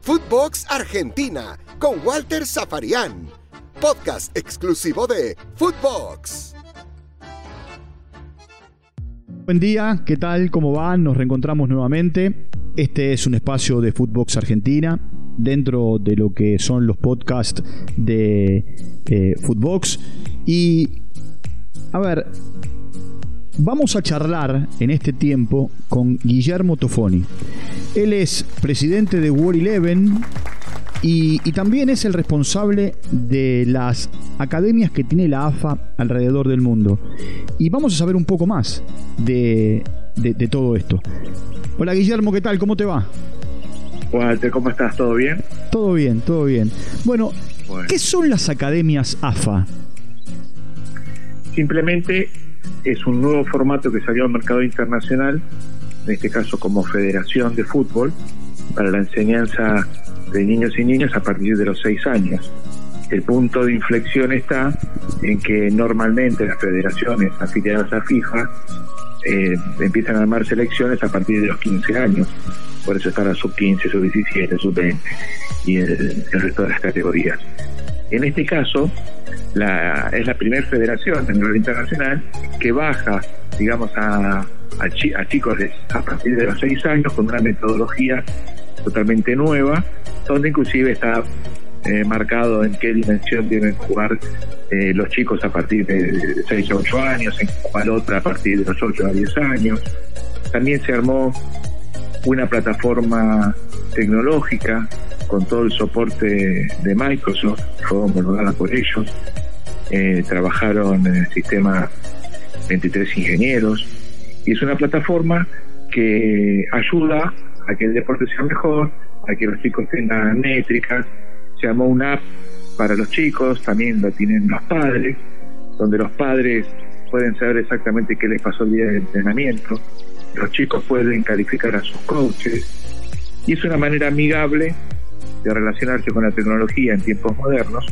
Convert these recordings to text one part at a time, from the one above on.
Footbox Argentina con Walter Zafarian. Podcast exclusivo de Footbox. Buen día, ¿qué tal? ¿Cómo van? Nos reencontramos nuevamente. Este es un espacio de Footbox Argentina dentro de lo que son los podcasts de eh, Footbox. Y, a ver, vamos a charlar en este tiempo con Guillermo Tofoni. Él es presidente de War Eleven y, también es el responsable de las academias que tiene la AFA alrededor del mundo. Y vamos a saber un poco más de, todo esto. Hola Guillermo, ¿qué tal? ¿Cómo te va? Walter, ¿cómo estás? ¿Todo bien? Todo bien, todo bien. Bueno, ¿qué son las academias AFA? Simplemente es un nuevo formato que salió al mercado internacional en este caso como Federación de Fútbol, para la enseñanza de niños y niñas a partir de los seis años. El punto de inflexión está en que normalmente las federaciones afiliadas a FIFA eh, empiezan a armar selecciones a partir de los 15 años. Por eso está la sub-15, sub-17, sub-20 y el, resto de las categorías. En este caso, la, es la primera federación a nivel internacional que baja, digamos, a, a, chicos a partir de los seis años con una metodología totalmente nueva, donde inclusive está eh, marcado en qué dimensión deben jugar eh, los chicos a partir de 6 a 8 años, en cuál otra a partir de los 8 a 10 años. También se armó una plataforma tecnológica con todo el soporte de Microsoft, fue homologada por ellos. Eh, trabajaron en el sistema 23 ingenieros, y es una plataforma que ayuda a que el deporte sea mejor, a que los chicos tengan métricas. Se llamó una app para los chicos, también lo tienen los padres, donde los padres pueden saber exactamente qué les pasó el día del entrenamiento. Los chicos pueden calificar a sus coaches. Y es una manera amigable de relacionarse con la tecnología en tiempos modernos,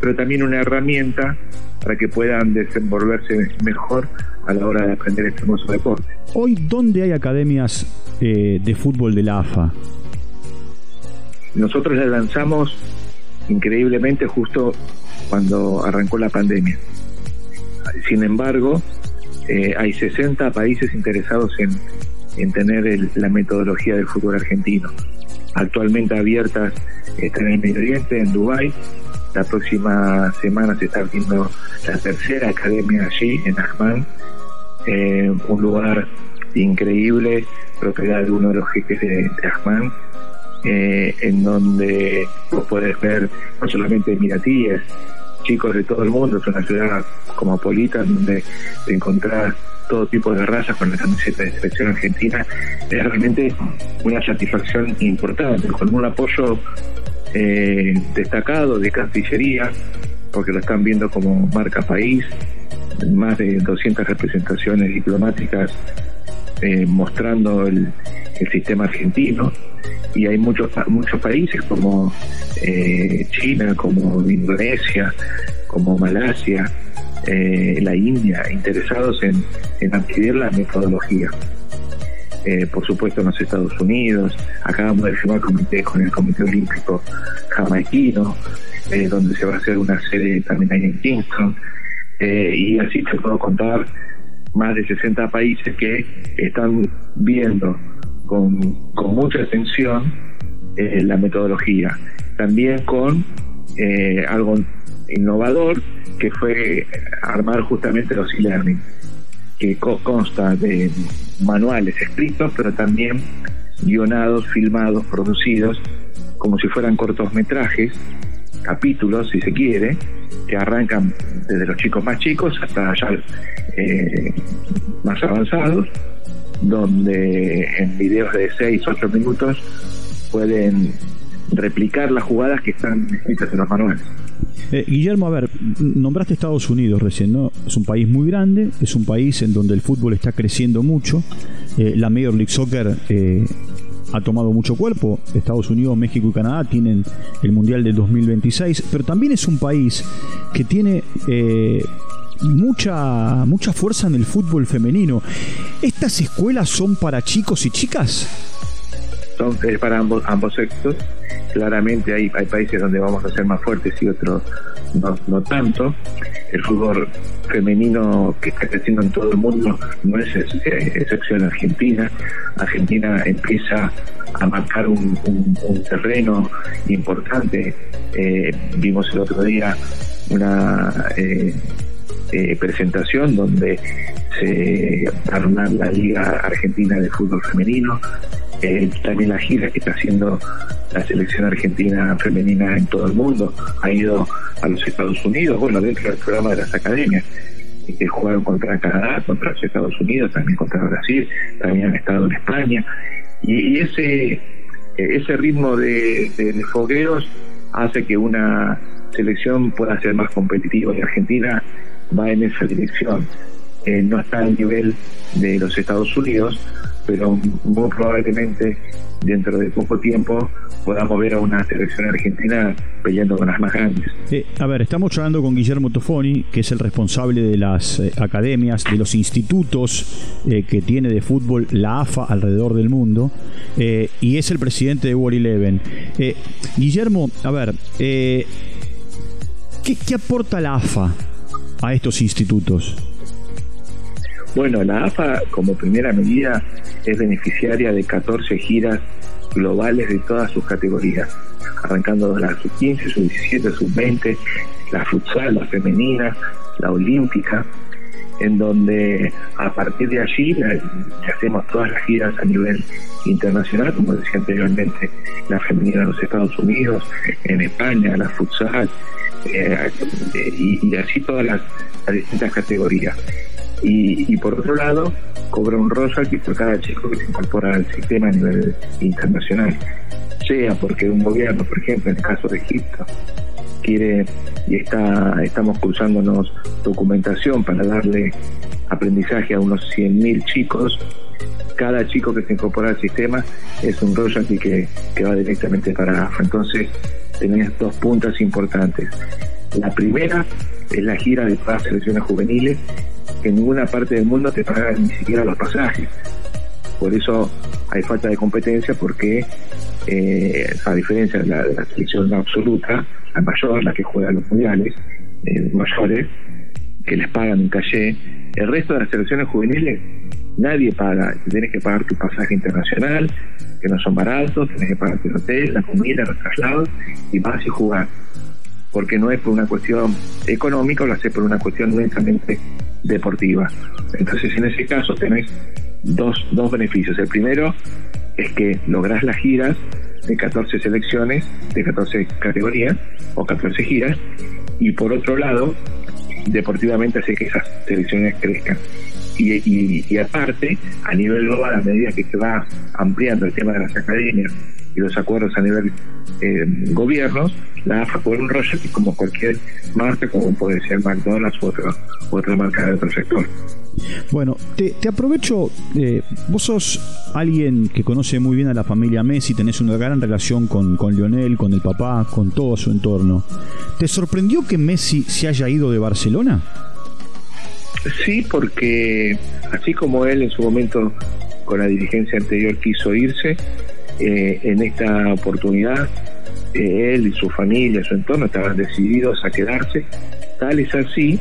pero también una herramienta para que puedan desenvolverse mejor a la hora de aprender este hermoso deporte. Hoy, ¿dónde hay academias eh, de fútbol de la AFA? Nosotros la lanzamos increíblemente justo cuando arrancó la pandemia. Sin embargo, eh, hay 60 países interesados en, en tener la metodología del fútbol argentino. Actualmente abiertas están en el Medio Oriente, en Dubái, la próxima semana se está abriendo la tercera academia allí, en Ajman, eh, un lugar increíble, propiedad de uno de los jeques de, de eh, en donde vos podés ver no solamente miratíes, chicos de todo el mundo, es una ciudad cosmopolita donde te encontrás todo tipo de razas con la camiseta de selección argentina, es realmente una satisfacción importante, con un apoyo eh, destacado de Cancillería, porque lo están viendo como marca país, más de 200 representaciones diplomáticas eh, mostrando el, sistema argentino y hay muchos muchos países como eh, China, como Indonesia, como Malasia, la India, interesados en adquirir la metodología. Eh, por supuesto en los Estados Unidos, acabamos de firmar comité con el Comité Olímpico Jamaiquino, eh, donde se va a hacer una serie también ahí en Kingston, eh, y así te puedo contar más de 60 países que están viendo con, con mucha atención la metodología, también con algo innovador que fue armar justamente los e-learning que consta de manuales escritos, pero también guionados, filmados, producidos, como si fueran cortometrajes, capítulos, si se quiere, que arrancan desde los chicos más chicos hasta ya eh, más avanzados, donde en videos de 6, 8 minutos pueden replicar las jugadas que están escritas en los manuales. Eh, Guillermo, a ver, nombraste Estados Unidos recién, ¿no? Es un país muy grande, es un país en donde el fútbol está creciendo mucho. Eh, la Major League Soccer eh, ha tomado mucho cuerpo. Estados Unidos, México y Canadá tienen el Mundial del 2026, pero también es un país que tiene mucha, mucha fuerza en el fútbol femenino. ¿Estas escuelas son para chicos y chicas? son es para ambos ambos sexos. Claramente hay, países donde vamos a ser más fuertes y otros no, tanto. El fútbol femenino que está creciendo en todo el mundo no es excepción Argentina. Argentina empieza a marcar un, terreno importante. Eh, vimos el otro día una eh, eh, presentación donde se va a la Liga Argentina de Fútbol Femenino, eh, también la gira que está haciendo la selección argentina femenina en todo el mundo, ha ido a los Estados Unidos, bueno, dentro del programa de las academias, que jugaron contra Canadá, contra los Estados Unidos, también contra Brasil, también han estado en España, y, ese ese ritmo de, de fogueos hace que una selección pueda ser más competitiva y Argentina va en esa dirección. Eh, no está al nivel de los Estados Unidos, pero muy probablemente dentro de poco tiempo podamos ver a una selección argentina peleando con las más grandes. Eh, a ver, estamos hablando con Guillermo Tofoni, que es el responsable de las eh, academias, de los institutos que tiene de fútbol la AFA alrededor del mundo, y es el presidente de World Eleven. Guillermo, a ver, ¿qué, ¿qué aporta la AFA a estos institutos? Bueno, la AFA como primera medida es beneficiaria de 14 giras globales de todas sus categorías, arrancando de la sub-15, sub-17, sub-20, la futsal, la femenina, la olímpica, en donde a partir de allí hacemos todas las giras a nivel internacional, como decía anteriormente, la femenina en los Estados Unidos, en España, la futsal, eh, y, así todas las distintas categorías y, por otro lado cobra un royalty por cada chico que se incorpora al sistema a nivel internacional, sea porque un gobierno, por ejemplo, en el caso de Egipto, quiere y está estamos cruzándonos documentación para darle aprendizaje a unos 100.000 chicos. Cada chico que se incorpora al sistema es un royalty que, que va directamente para AFA. Entonces, tenés dos puntas importantes. La primera es la gira de todas las selecciones juveniles que en ninguna parte del mundo te pagan ni siquiera los pasajes. Por eso hay falta de competencia porque, eh, a diferencia de la, selección absoluta, la mayor, la que juega los mundiales, eh, mayores, que les pagan un calle, el resto de las selecciones juveniles nadie paga. Tienes que pagar tu pasaje internacional, que no son baratos, tienes que pagar tu hotel, la comida, los traslados y vas a jugar. Porque no es por una cuestión económica, lo hace por una cuestión únicamente deportiva. Entonces, en ese caso, tenés dos, dos beneficios. El primero es que lográs las giras de 14 selecciones, de 14 categorías o 14 giras, y por otro lado, deportivamente hace que esas selecciones crezcan. Y, y, aparte, a nivel global, a medida que se va ampliando el tema de las academias y los acuerdos a nivel eh, gobiernos, la AFA puede un royalty como cualquier marca, como puede ser McDonald's u otra, otra marca de otro sector. Bueno, te, aprovecho, eh, vos sos alguien que conoce muy bien a la familia Messi, tenés una gran relación con, con Lionel, con el papá, con todo su entorno. ¿Te sorprendió que Messi se haya ido de Barcelona? Sí, porque así como él en su momento con la dirigencia anterior quiso irse, eh, en esta oportunidad eh, él y su familia, su entorno estaban decididos a quedarse. Tal es así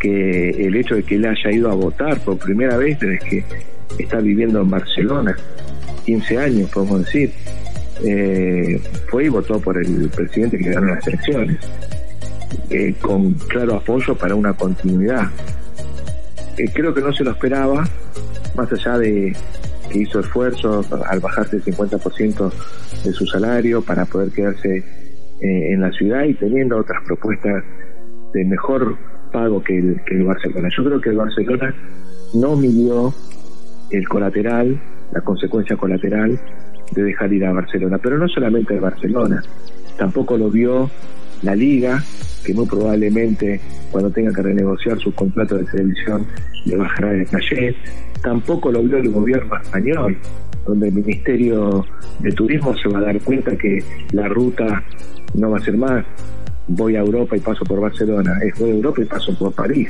que el hecho de que él haya ido a votar por primera vez desde que está viviendo en Barcelona, 15 años podemos decir, eh, fue y votó por el presidente que ganó las elecciones, eh, con claro apoyo para una continuidad. creo que no se lo esperaba, más allá de, que hizo esfuerzos al bajarse el 50% de su salario para poder quedarse eh, en la ciudad y teniendo otras propuestas de mejor pago que el, que el Barcelona. Yo creo que el Barcelona no midió el colateral, la consecuencia colateral de dejar ir a Barcelona, pero no solamente el Barcelona, tampoco lo vio la liga, que muy probablemente cuando tenga que renegociar su contrato de televisión le bajará el calle, tampoco lo vio el gobierno español, donde el Ministerio de Turismo se va a dar cuenta que la ruta no va a ser más voy a Europa y paso por Barcelona, es voy a Europa y paso por París.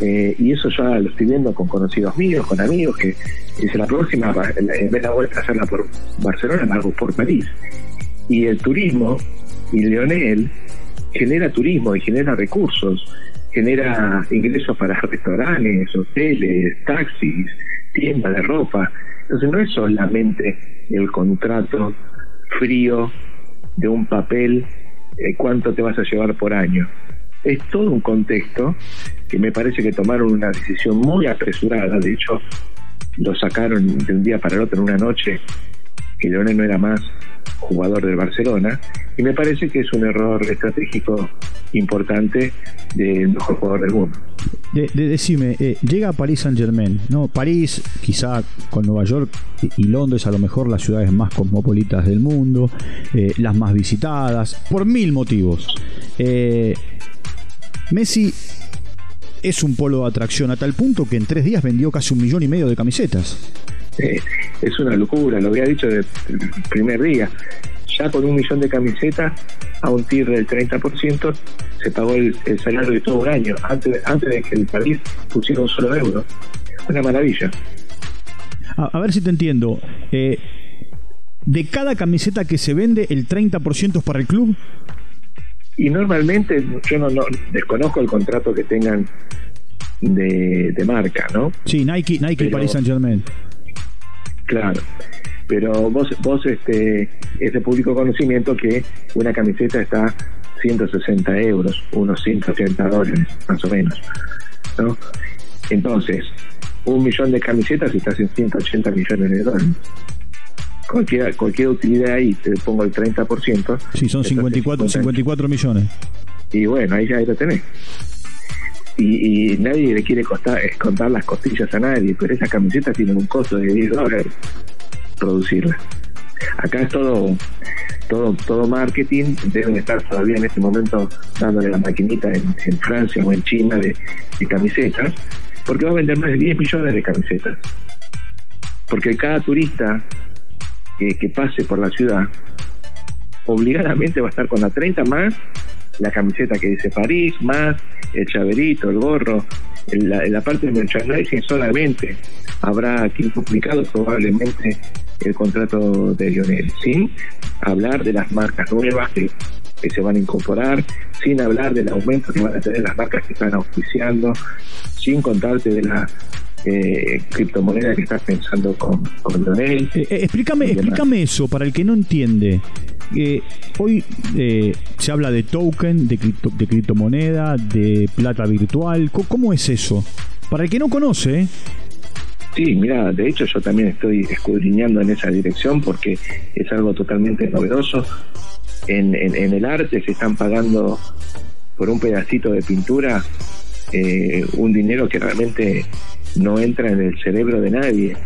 Eh, y eso ya lo estoy viendo con conocidos míos, con amigos, que dice la próxima, en vez de la vuelta hacerla por Barcelona, la hago por París. Y el turismo, y Leonel, genera turismo y genera recursos, genera ingresos para restaurantes, hoteles, taxis, tiendas de ropa. Entonces no es solamente el contrato frío de un papel, eh, cuánto te vas a llevar por año. Es todo un contexto que me parece que tomaron una decisión muy apresurada. De hecho, lo sacaron de un día para el otro en una noche que Leonel no era más jugador del Barcelona, y me parece que es un error estratégico importante del mejor jugador del mundo. De, decime, eh, llega a París Saint Germain, ¿no? París, quizá con Nueva York y Londres, a lo mejor las ciudades más cosmopolitas del mundo, eh, las más visitadas, por mil motivos. Eh, Messi es un polo de atracción a tal punto que en tres días vendió casi un millón y medio de camisetas. Es una locura, lo había dicho desde el primer día. Ya con un millón de camisetas a un TIR del 30% se pagó el, salario de todo un año, antes, antes de que el país pusiera un solo euro. Una maravilla. A, ver si te entiendo. Eh, de cada camiseta que se vende, el 30% es para el club. Y normalmente, yo no, desconozco el contrato que tengan de, marca, ¿no? Sí, Nike, Nike y Paris Saint Germain. Claro, pero vos, vos este, es de público conocimiento que una camiseta está 160 euros, unos 180 dólares, más o menos, ¿no? Entonces, un millón de camisetas estás en 180 millones de dólares. Cualquier, cualquier utilidad ahí, te pongo el 30%. Sí, son 54, 54 millones. Y bueno, ahí ya lo tenés. Y, nadie le quiere costar, contar las costillas a nadie, pero esas camisetas tienen un costo de 10 dólares producirlas. Acá es todo, todo, todo marketing, deben estar todavía en este momento dándole la maquinita en, Francia o en China de, camisetas, porque va a vender más de 10 millones de camisetas. Porque cada turista que, que pase por la ciudad, obligadamente va a estar con la 30 más la camiseta que dice París, más el chaverito, el gorro, en la, parte de merchandising solamente habrá publicado probablemente el contrato de Lionel, sin hablar de las marcas nuevas que, se van a incorporar, sin hablar del aumento que van a tener las marcas que están auspiciando, sin contarte de la eh, criptomoneda que estás pensando con, con Lionel. Eh, eh, explícame, explícame eso para el que no entiende. Eh, hoy eh, se habla de token, de, de criptomoneda, de plata virtual. ¿Cómo, es eso? Para el que no conoce. Sí, mira, de hecho yo también estoy escudriñando en esa dirección porque es algo totalmente novedoso. En, el arte se están pagando por un pedacito de pintura eh, un dinero que realmente no entra en el cerebro de nadie.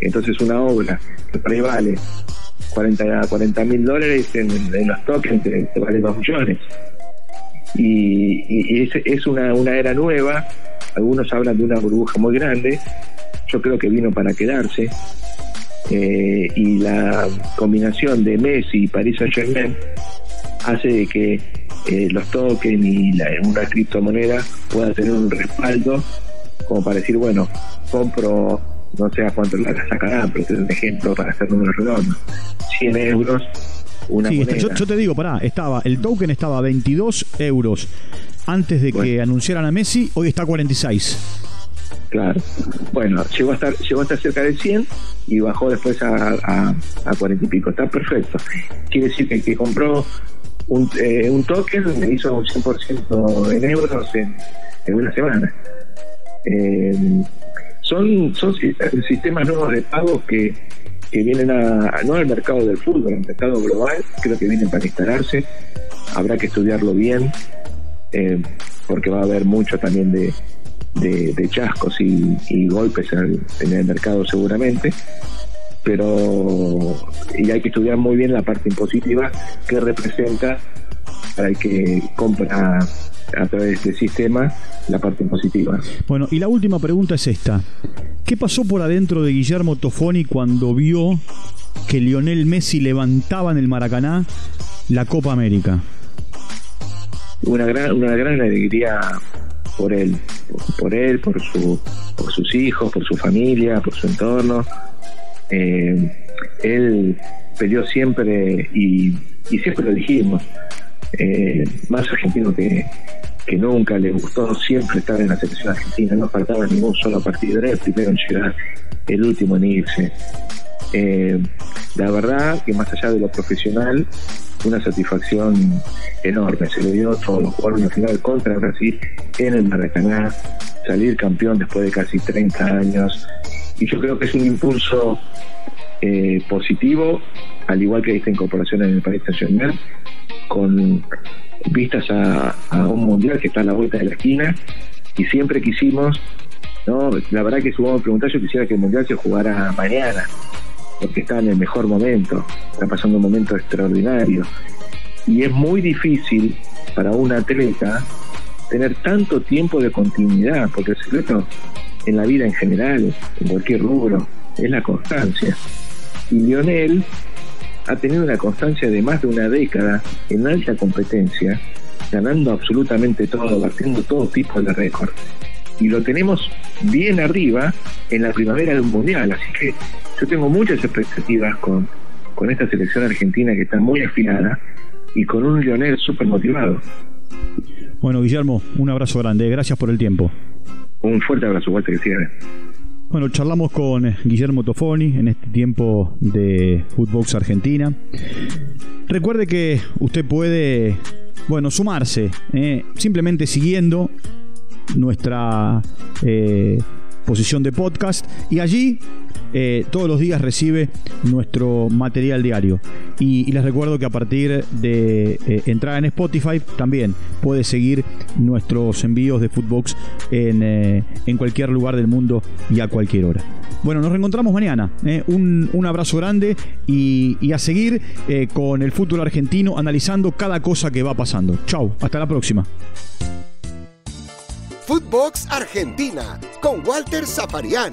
Entonces una obra que por ahí vale 40 mil dólares en, los tokens te, vale 2 millones. Y, es, es una, una era nueva, algunos hablan de una burbuja muy grande, yo creo que vino para quedarse. Eh, y la combinación de Messi y Paris Saint Germain hace que eh, los tokens y la, una criptomoneda pueda tener un respaldo como para decir, bueno, compro no sé a cuánto la sacarán, pero es un ejemplo para hacer números redondos. 100 euros una sí, yo, yo, te digo, pará, estaba, el token estaba a 22 euros antes de que anunciaran a Messi, hoy está a 46. Claro. Bueno, llegó a estar, llegó a estar cerca de 100 y bajó después a, a, 40 y pico. Está perfecto. Quiere decir que el que compró un, eh, un token hizo un 100% en euros en, una semana. Eh, son, son sistemas nuevos de pago que, que vienen a, no al mercado del fútbol, al mercado global, creo que vienen para instalarse. Habrá que estudiarlo bien, eh, porque va a haber mucho también de, de, chascos y, golpes en el, mercado seguramente. Pero y hay que estudiar muy bien la parte impositiva que representa para el que compra a través de este sistema la parte positiva. Bueno, y la última pregunta es esta. ¿Qué pasó por adentro de Guillermo Tofoni cuando vio que Lionel Messi levantaba en el Maracaná la Copa América? Una gran, una gran alegría por él, por él, por, su, por sus hijos, por su familia, por su entorno. Eh, él peleó siempre y, siempre lo dijimos, eh, más argentino que, nunca, le gustó siempre estar en la selección argentina, no faltaba ningún solo partido, era el primero en llegar, el último en irse. Eh, la verdad que más allá de lo profesional, una satisfacción enorme. Se le dio todos los jugadores en final contra Brasil en el Maracaná, salir campeón después de casi 30 años. Y yo creo que es un impulso eh, positivo, al igual que esta incorporación en el país nacional, con vistas a, un mundial que está a la vuelta de la esquina. Y siempre quisimos, ¿no? la verdad que si vos me preguntás, yo quisiera que el mundial se jugara mañana porque está en el mejor momento, está pasando un momento extraordinario. Y es muy difícil para un atleta tener tanto tiempo de continuidad, porque el secreto en la vida en general, en cualquier rubro, es la constancia. Y Lionel ha tenido una constancia de más de una década en alta competencia, ganando absolutamente todo, batiendo todo tipo de récords. Y lo tenemos bien arriba en la primavera del Mundial, así que yo tengo muchas expectativas con, con esta selección argentina que está muy afilada y con un Lionel súper motivado. Bueno, Guillermo, un abrazo grande. Gracias por el tiempo. Un fuerte abrazo, Walter, que Bueno, charlamos con Guillermo Tofoni en este tiempo de Footbox Argentina. Recuerde que usted puede, bueno, sumarse, eh, simplemente siguiendo nuestra eh, posición de podcast y allí eh, todos los días recibe nuestro material diario. Y, les recuerdo que a partir de eh, entrar en Spotify también puede seguir nuestros envíos de Footbox en, eh, en cualquier lugar del mundo y a cualquier hora. Bueno, nos reencontramos mañana. Un, un, abrazo grande y, a seguir con el fútbol argentino analizando cada cosa que va pasando. Chau, hasta la próxima. Footbox Argentina con Walter Zaparián